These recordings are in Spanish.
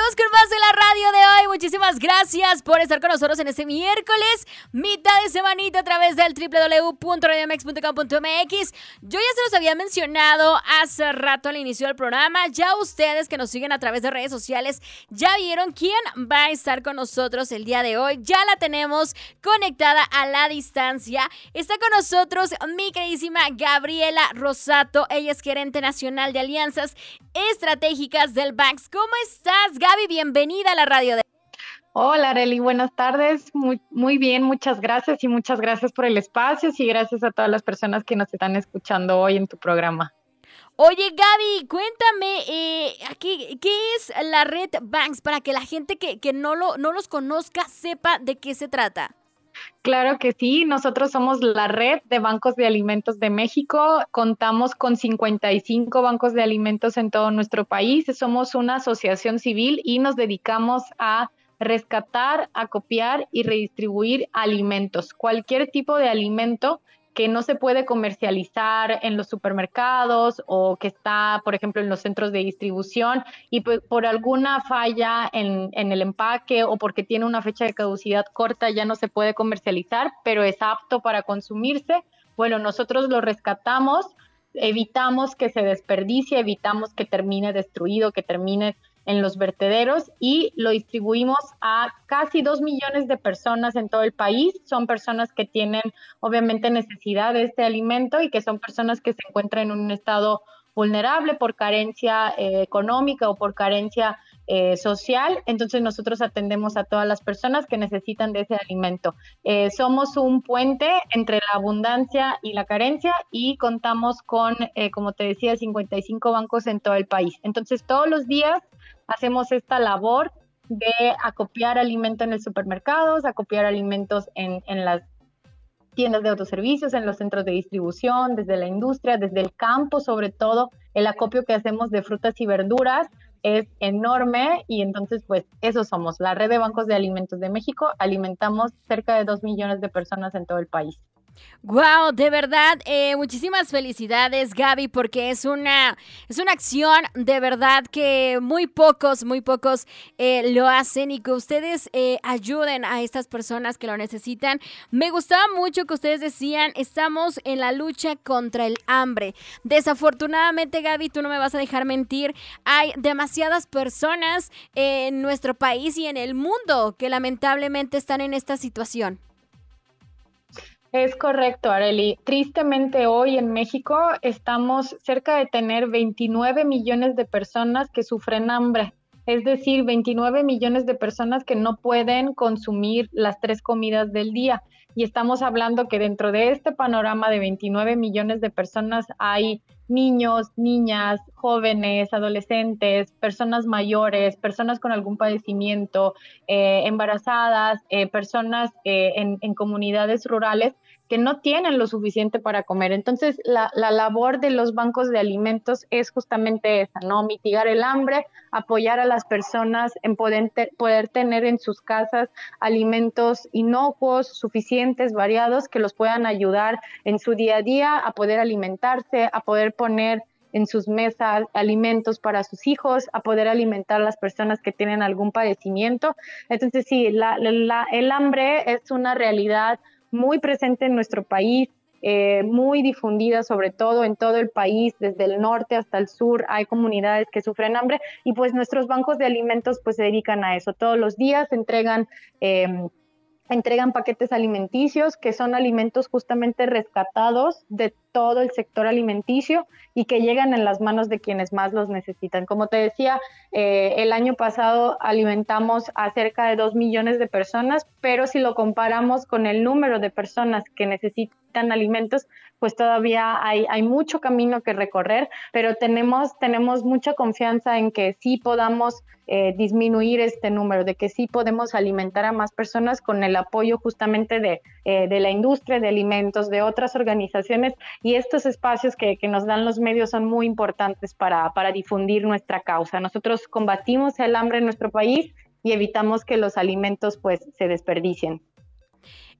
Continuamos con más de la radio de hoy. Muchísimas gracias por estar con nosotros en este miércoles, mitad de semanita a través del www.radiomex.com.mx. Yo ya se los había mencionado hace rato al inicio del programa. Ya ustedes que nos siguen a través de redes sociales ya vieron quién va a estar con nosotros el día de hoy. Ya la tenemos conectada a la distancia. Está con nosotros mi queridísima Gabriela Rosato. Ella es gerente nacional de alianzas estratégicas del Banks. ¿Cómo estás, Gaby? Bienvenida a la radio de... Hola, Areli, buenas tardes. Muy, muy bien, muchas gracias y muchas gracias por el espacio y gracias a todas las personas que nos están escuchando hoy en tu programa. Oye, Gaby, cuéntame, eh, aquí, ¿qué es la red Banks para que la gente que, que no, lo, no los conozca sepa de qué se trata? Claro que sí, nosotros somos la red de bancos de alimentos de México, contamos con 55 bancos de alimentos en todo nuestro país, somos una asociación civil y nos dedicamos a rescatar, acopiar y redistribuir alimentos, cualquier tipo de alimento que no se puede comercializar en los supermercados o que está, por ejemplo, en los centros de distribución y por, alguna falla en, el empaque o porque tiene una fecha de caducidad corta ya no se puede comercializar, pero es apto para consumirse. Bueno, nosotros lo rescatamos, evitamos que se desperdicie, evitamos que termine destruido, que termine en los vertederos y lo distribuimos a casi dos millones de personas en todo el país. Son personas que tienen obviamente necesidad de este alimento y que son personas que se encuentran en un estado vulnerable por carencia eh, económica o por carencia eh, social. Entonces nosotros atendemos a todas las personas que necesitan de ese alimento. Eh, somos un puente entre la abundancia y la carencia y contamos con, como te decía, 55 bancos en todo el país. Entonces todos los días hacemos esta labor de acopiar alimento en el supermercados, acopiar alimentos en, en las tiendas de autoservicios, en los centros de distribución, desde la industria, desde el campo, sobre todo el acopio que hacemos de frutas y verduras es enorme y entonces pues eso somos, la red de bancos de alimentos de México, alimentamos cerca de dos millones de personas en todo el país. Wow, de verdad, eh, muchísimas felicidades, Gaby, porque es una, es una acción de verdad que muy pocos, muy pocos eh, lo hacen y que ustedes eh, ayuden a estas personas que lo necesitan. Me gustaba mucho que ustedes decían, estamos en la lucha contra el hambre. Desafortunadamente, Gaby, tú no me vas a dejar mentir, hay demasiadas personas en nuestro país y en el mundo que lamentablemente están en esta situación. Es correcto, Areli. Tristemente hoy en México estamos cerca de tener 29 millones de personas que sufren hambre, es decir, 29 millones de personas que no pueden consumir las tres comidas del día. Y estamos hablando que dentro de este panorama de 29 millones de personas hay niños, niñas, jóvenes, adolescentes, personas mayores, personas con algún padecimiento, eh, embarazadas, eh, personas eh, en, comunidades rurales que no tienen lo suficiente para comer. Entonces, la, labor de los bancos de alimentos es justamente esa, ¿no? Mitigar el hambre, apoyar a las personas en poder, poder tener en sus casas alimentos inocuos, suficientes, variados, que los puedan ayudar en su día a día a poder alimentarse, a poder poner en sus mesas alimentos para sus hijos, a poder alimentar a las personas que tienen algún padecimiento. Entonces, sí, el hambre es una realidad muy presente en nuestro país, eh, muy difundida sobre todo en todo el país, desde el norte hasta el sur, hay comunidades que sufren hambre y pues nuestros bancos de alimentos pues se dedican a eso. Todos los días entregan... Em, entregan paquetes alimenticios que son alimentos justamente rescatados de todo el sector alimenticio y que llegan en las manos de quienes más los necesitan. Como te decía, eh, el año pasado alimentamos a cerca de dos millones de personas, pero si lo comparamos con el número de personas que necesitan alimentos, pues todavía hay, hay mucho camino que recorrer, pero tenemos, tenemos mucha confianza en que sí podamos eh, disminuir este número, de que sí podemos alimentar a más personas con el apoyo justamente de, eh, de la industria de alimentos, de otras organizaciones y estos espacios que, que nos dan los medios son muy importantes para, para difundir nuestra causa. Nosotros combatimos el hambre en nuestro país y evitamos que los alimentos pues se desperdicien.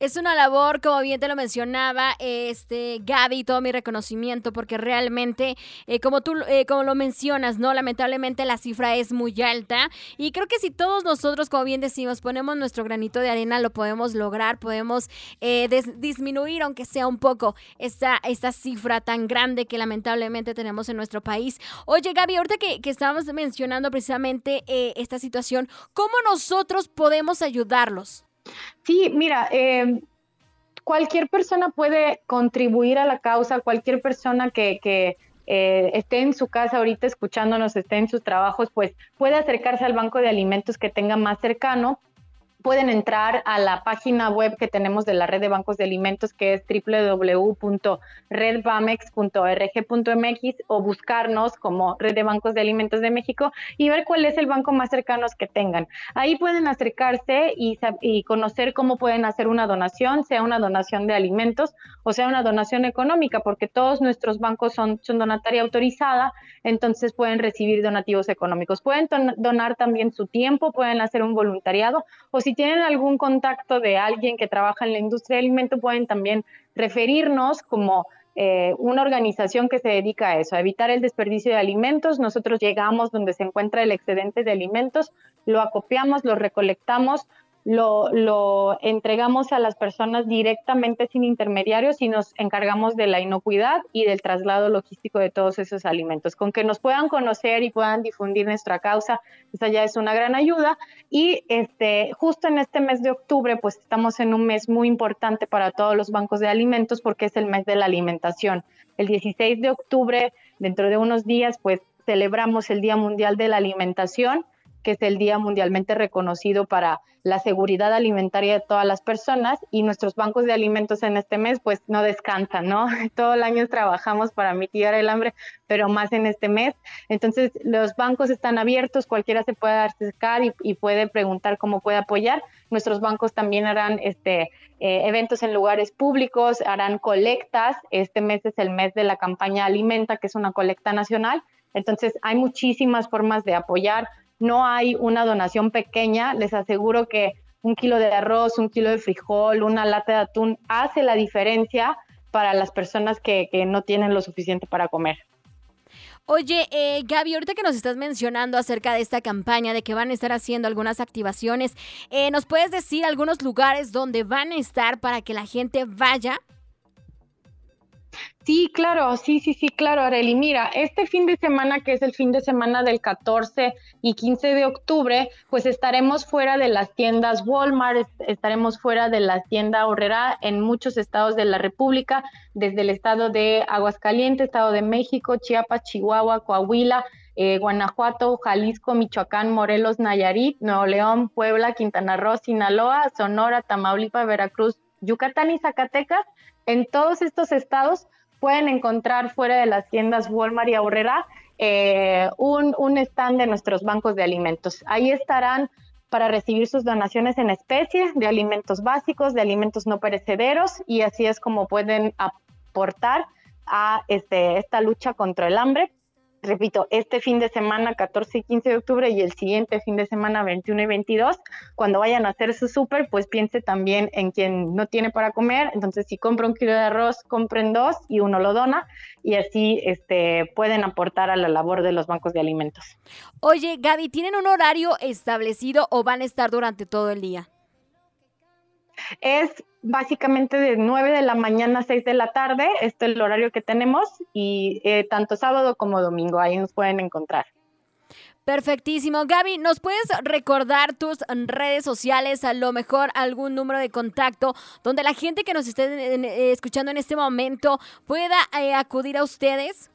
Es una labor, como bien te lo mencionaba, este Gaby, todo mi reconocimiento, porque realmente, eh, como tú eh, como lo mencionas, ¿no? Lamentablemente la cifra es muy alta. Y creo que si todos nosotros, como bien decimos, ponemos nuestro granito de arena, lo podemos lograr, podemos eh, disminuir, aunque sea un poco, esta, esta cifra tan grande que lamentablemente tenemos en nuestro país. Oye, Gaby, ahorita que, que estábamos mencionando precisamente esta situación, ¿cómo nosotros podemos ayudarlos? Sí, mira, eh, cualquier persona puede contribuir a la causa, cualquier persona que, eh, esté en su casa ahorita escuchándonos, esté en sus trabajos, pues puede acercarse al banco de alimentos que tenga más cercano pueden entrar a la página web que tenemos de la red de bancos de alimentos que es www.redbamex.org.mx o buscarnos como red de bancos de alimentos de México y ver cuál es el banco más cercano que tengan. Ahí pueden acercarse y, y conocer cómo pueden hacer una donación, sea una donación de alimentos o sea una donación económica, porque todos nuestros bancos son, son donataria autorizada, entonces pueden recibir donativos económicos. Pueden donar también su tiempo, pueden hacer un voluntariado o si tienen algún contacto de alguien que trabaja en la industria de alimentos, pueden también referirnos como eh, una organización que se dedica a eso, a evitar el desperdicio de alimentos. Nosotros llegamos donde se encuentra el excedente de alimentos, lo acopiamos, lo recolectamos, lo, lo, entregamos a las personas directamente sin intermediarios y nos encargamos de la inocuidad y del traslado logístico de todos esos alimentos. Con que nos puedan conocer y puedan difundir nuestra causa, esa ya es una gran ayuda. Y este, justo en este mes de octubre, pues estamos en un mes muy importante para todos los bancos de alimentos porque es el mes de la alimentación. El 16 de octubre, dentro de unos días, pues celebramos el Día Mundial de la Alimentación que es el día mundialmente reconocido para la seguridad alimentaria de todas las personas y nuestros bancos de alimentos en este mes pues no descansan, ¿no? Todo el año trabajamos para mitigar el hambre, pero más en este mes. Entonces los bancos están abiertos, cualquiera se puede acercar y, y puede preguntar cómo puede apoyar. Nuestros bancos también harán este, eh, eventos en lugares públicos, harán colectas. Este mes es el mes de la campaña Alimenta, que es una colecta nacional. Entonces hay muchísimas formas de apoyar no hay una donación pequeña, les aseguro que un kilo de arroz, un kilo de frijol, una lata de atún hace la diferencia para las personas que, no tienen lo suficiente para comer. Oye, eh, Gaby, ahorita que nos estás mencionando acerca de esta campaña, de que van a estar haciendo algunas activaciones, eh, ¿nos puedes decir algunos lugares donde van a estar para que la gente vaya? Sí, claro, sí, sí, sí, claro, Areli. Mira, este fin de semana, que es el fin de semana del 14 y 15 de octubre, pues estaremos fuera de las tiendas Walmart, estaremos fuera de la tienda Horrera en muchos estados de la República, desde el estado de Aguascalientes, estado de México, Chiapas, Chihuahua, Coahuila, eh, Guanajuato, Jalisco, Michoacán, Morelos, Nayarit, Nuevo León, Puebla, Quintana Roo, Sinaloa, Sonora, Tamaulipas, Veracruz, Yucatán y Zacatecas. En todos estos estados pueden encontrar fuera de las tiendas Walmart y Aurrera eh, un, un stand de nuestros bancos de alimentos. Ahí estarán para recibir sus donaciones en especie de alimentos básicos, de alimentos no perecederos y así es como pueden aportar a este, esta lucha contra el hambre repito, este fin de semana 14 y 15 de octubre y el siguiente fin de semana 21 y 22, cuando vayan a hacer su súper, pues piense también en quien no tiene para comer, entonces si compra un kilo de arroz, compren dos y uno lo dona y así este, pueden aportar a la labor de los bancos de alimentos. Oye, Gaby, ¿tienen un horario establecido o van a estar durante todo el día? Es básicamente de 9 de la mañana a 6 de la tarde, este es el horario que tenemos y eh, tanto sábado como domingo, ahí nos pueden encontrar. Perfectísimo. Gaby, ¿nos puedes recordar tus redes sociales, a lo mejor algún número de contacto donde la gente que nos esté eh, escuchando en este momento pueda eh, acudir a ustedes?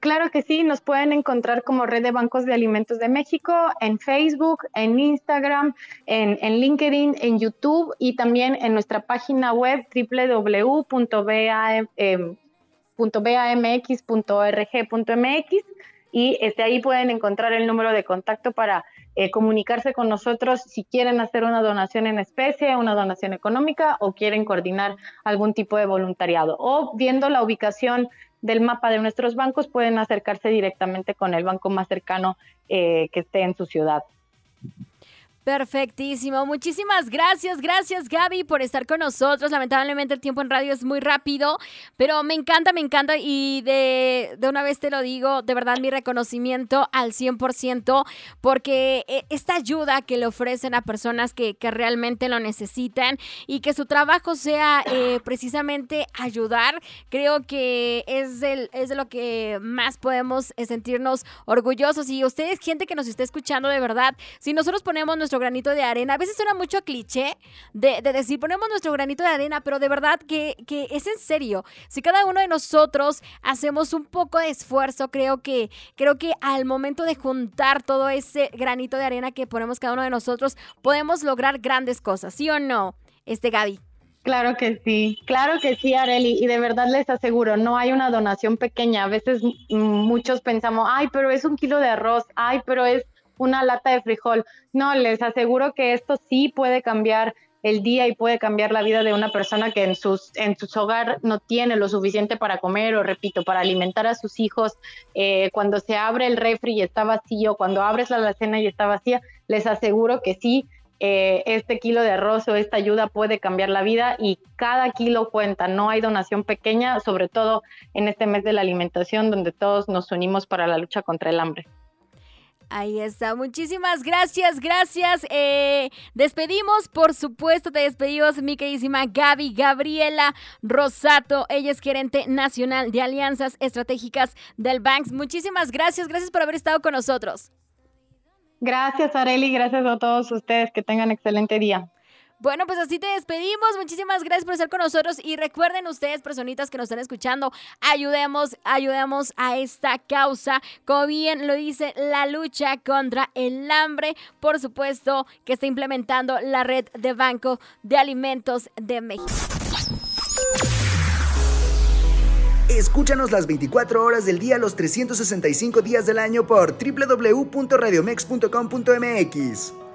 Claro que sí, nos pueden encontrar como Red de Bancos de Alimentos de México en Facebook, en Instagram, en, LinkedIn, en YouTube y también en nuestra página web www.bamx.org.mx y este, ahí pueden encontrar el número de contacto para eh, comunicarse con nosotros si quieren hacer una donación en especie, una donación económica o quieren coordinar algún tipo de voluntariado. O viendo la ubicación del mapa de nuestros bancos pueden acercarse directamente con el banco más cercano eh, que esté en su ciudad. Perfectísimo. Muchísimas gracias, gracias Gaby por estar con nosotros. Lamentablemente el tiempo en radio es muy rápido, pero me encanta, me encanta y de, de una vez te lo digo, de verdad mi reconocimiento al 100% porque eh, esta ayuda que le ofrecen a personas que, que realmente lo necesitan y que su trabajo sea eh, precisamente ayudar, creo que es, el, es de lo que más podemos sentirnos orgullosos. Y ustedes, gente que nos está escuchando de verdad, si nosotros ponemos nuestro granito de arena. A veces suena mucho cliché de, decir, ponemos nuestro granito de arena, pero de verdad que, que, es en serio. Si cada uno de nosotros hacemos un poco de esfuerzo, creo que, creo que al momento de juntar todo ese granito de arena que ponemos cada uno de nosotros, podemos lograr grandes cosas, ¿sí o no, este Gaby? Claro que sí, claro que sí, Areli, y de verdad les aseguro, no hay una donación pequeña. A veces muchos pensamos, ay, pero es un kilo de arroz, ay, pero es una lata de frijol. No, les aseguro que esto sí puede cambiar el día y puede cambiar la vida de una persona que en sus en su hogar no tiene lo suficiente para comer o repito para alimentar a sus hijos. Eh, cuando se abre el refri y está vacío cuando abres la alacena y está vacía les aseguro que sí eh, este kilo de arroz o esta ayuda puede cambiar la vida y cada kilo cuenta. No hay donación pequeña sobre todo en este mes de la alimentación donde todos nos unimos para la lucha contra el hambre Ahí está, muchísimas gracias, gracias. Eh, despedimos, por supuesto, te despedimos, mi queridísima Gaby Gabriela Rosato. Ella es gerente nacional de alianzas estratégicas del Banks. Muchísimas gracias, gracias por haber estado con nosotros. Gracias, Areli, gracias a todos ustedes. Que tengan excelente día. Bueno, pues así te despedimos. Muchísimas gracias por estar con nosotros y recuerden ustedes, personitas que nos están escuchando, ayudemos, ayudemos a esta causa. Como bien lo dice la lucha contra el hambre, por supuesto, que está implementando la red de Banco de Alimentos de México. Escúchanos las 24 horas del día, los 365 días del año por www.radiomex.com.mx.